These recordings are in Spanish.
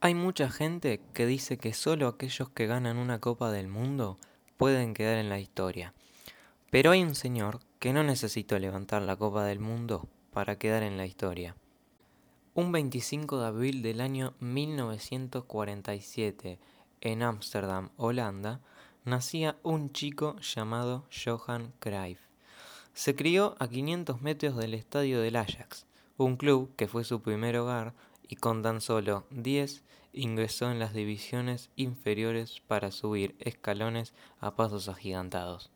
Hay mucha gente que dice que solo aquellos que ganan una Copa del Mundo pueden quedar en la historia. Pero hay un señor que no necesitó levantar la Copa del Mundo para quedar en la historia. Un 25 de abril del año 1947, en Ámsterdam, Holanda, nacía un chico llamado Johan Cruyff. Se crió a 500 metros del estadio del Ajax, un club que fue su primer hogar y con tan solo 10 ingresó en las divisiones inferiores para subir escalones a pasos agigantados.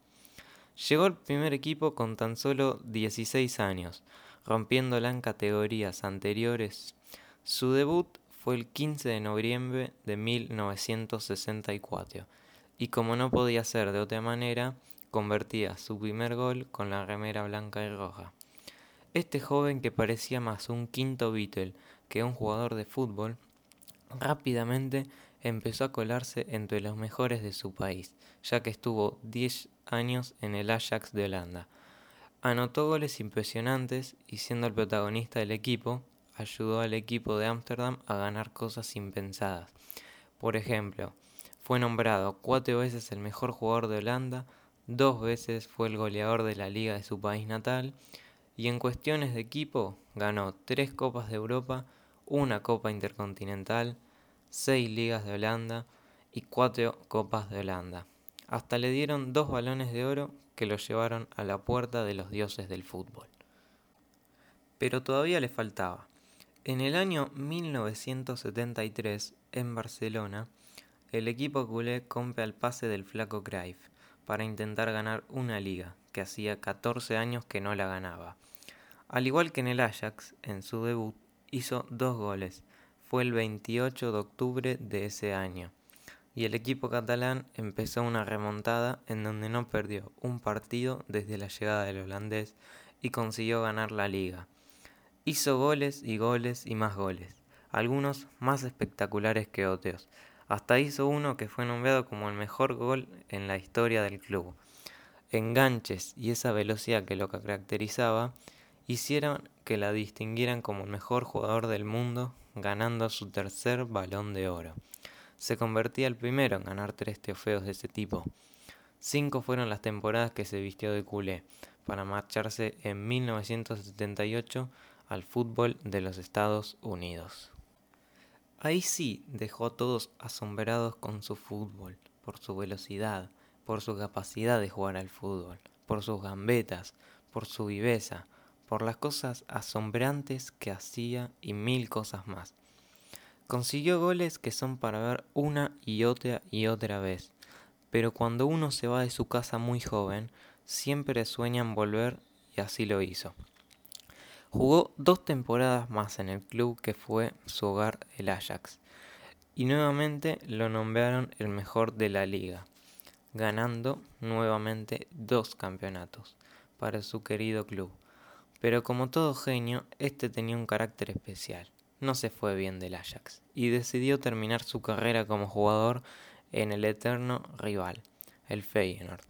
Llegó al primer equipo con tan solo 16 años, rompiéndola en categorías anteriores. Su debut fue el 15 de noviembre de 1964 y como no podía ser de otra manera, convertía su primer gol con la remera blanca y roja. Este joven que parecía más un quinto Beatle que un jugador de fútbol, rápidamente empezó a colarse entre los mejores de su país, ya que estuvo 10 años en el Ajax de Holanda. Anotó goles impresionantes y siendo el protagonista del equipo, ayudó al equipo de Ámsterdam a ganar cosas impensadas. Por ejemplo, fue nombrado cuatro veces el mejor jugador de Holanda, dos veces fue el goleador de la liga de su país natal y en cuestiones de equipo ganó tres Copas de Europa, una Copa Intercontinental, seis Ligas de Holanda y cuatro Copas de Holanda. Hasta le dieron dos balones de oro que lo llevaron a la puerta de los dioses del fútbol. Pero todavía le faltaba. En el año 1973, en Barcelona, el equipo culé compra el pase del flaco Cruyff para intentar ganar una liga, que hacía 14 años que no la ganaba. Al igual que en el Ajax, en su debut, hizo dos goles. Fue el 28 de octubre de ese año. Y el equipo catalán empezó una remontada en donde no perdió un partido desde la llegada del holandés y consiguió ganar la liga. Hizo goles y goles y más goles, algunos más espectaculares que otros. Hasta hizo uno que fue nombrado como el mejor gol en la historia del club. Enganches y esa velocidad que lo caracterizaba hicieron que la distinguieran como el mejor jugador del mundo, ganando su tercer balón de oro. Se convertía el primero en ganar tres trofeos de ese tipo. Cinco fueron las temporadas que se vistió de culé, para marcharse en 1978 al fútbol de los Estados Unidos. Ahí sí dejó a todos asombrados con su fútbol, por su velocidad, por su capacidad de jugar al fútbol, por sus gambetas, por su viveza, por las cosas asombrantes que hacía y mil cosas más. Consiguió goles que son para ver una y otra y otra vez, pero cuando uno se va de su casa muy joven, siempre sueña en volver y así lo hizo. Jugó dos temporadas más en el club que fue su hogar el Ajax, y nuevamente lo nombraron el mejor de la liga, ganando nuevamente dos campeonatos para su querido club. Pero como todo genio, este tenía un carácter especial. No se fue bien del Ajax y decidió terminar su carrera como jugador en el eterno rival, el Feyenoord,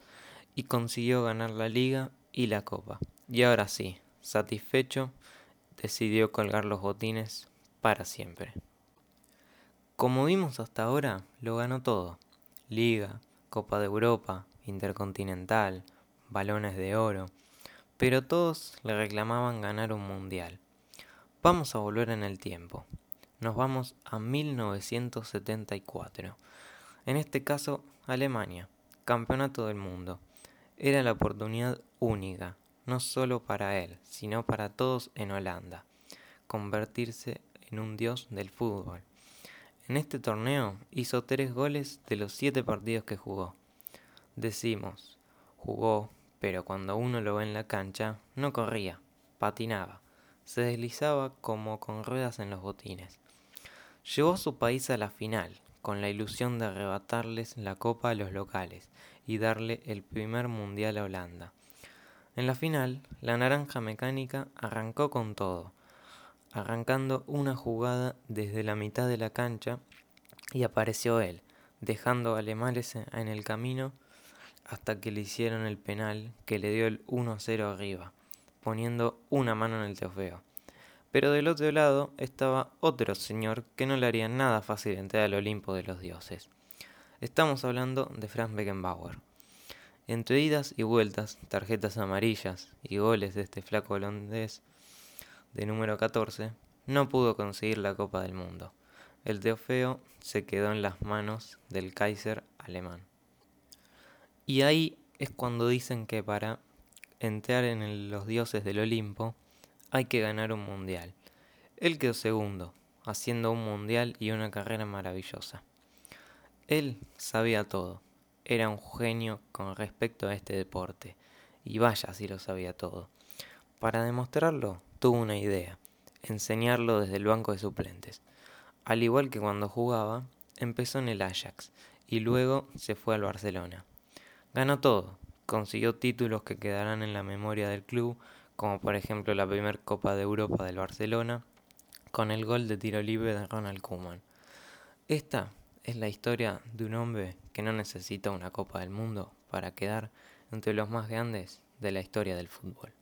y consiguió ganar la liga y la copa. Y ahora sí, satisfecho, decidió colgar los botines para siempre. Como vimos hasta ahora, lo ganó todo. Liga, Copa de Europa, Intercontinental, balones de oro, pero todos le reclamaban ganar un mundial. Vamos a volver en el tiempo. Nos vamos a 1974. En este caso, Alemania, campeonato del mundo. Era la oportunidad única, no solo para él, sino para todos en Holanda, convertirse en un dios del fútbol. En este torneo hizo tres goles de los siete partidos que jugó. Decimos, jugó pero cuando uno lo ve en la cancha, no corría, patinaba, se deslizaba como con ruedas en los botines. Llevó a su país a la final, con la ilusión de arrebatarles la copa a los locales y darle el primer mundial a Holanda. En la final, la naranja mecánica arrancó con todo, arrancando una jugada desde la mitad de la cancha y apareció él, dejando alemanes en el camino hasta que le hicieron el penal que le dio el 1-0 arriba, poniendo una mano en el trofeo. Pero del otro lado estaba otro señor que no le haría nada fácil entrar al Olimpo de los dioses. Estamos hablando de Franz Beckenbauer. Entre idas y vueltas, tarjetas amarillas y goles de este flaco holandés de número 14, no pudo conseguir la Copa del Mundo. El trofeo se quedó en las manos del Kaiser alemán. Y ahí es cuando dicen que para entrar en los dioses del Olimpo hay que ganar un mundial. Él quedó segundo, haciendo un mundial y una carrera maravillosa. Él sabía todo, era un genio con respecto a este deporte, y vaya si lo sabía todo. Para demostrarlo, tuvo una idea, enseñarlo desde el banco de suplentes. Al igual que cuando jugaba, empezó en el Ajax y luego se fue al Barcelona. Ganó todo, consiguió títulos que quedarán en la memoria del club, como por ejemplo la primera Copa de Europa del Barcelona, con el gol de tiro libre de Ronald Koeman. Esta es la historia de un hombre que no necesita una Copa del Mundo para quedar entre los más grandes de la historia del fútbol.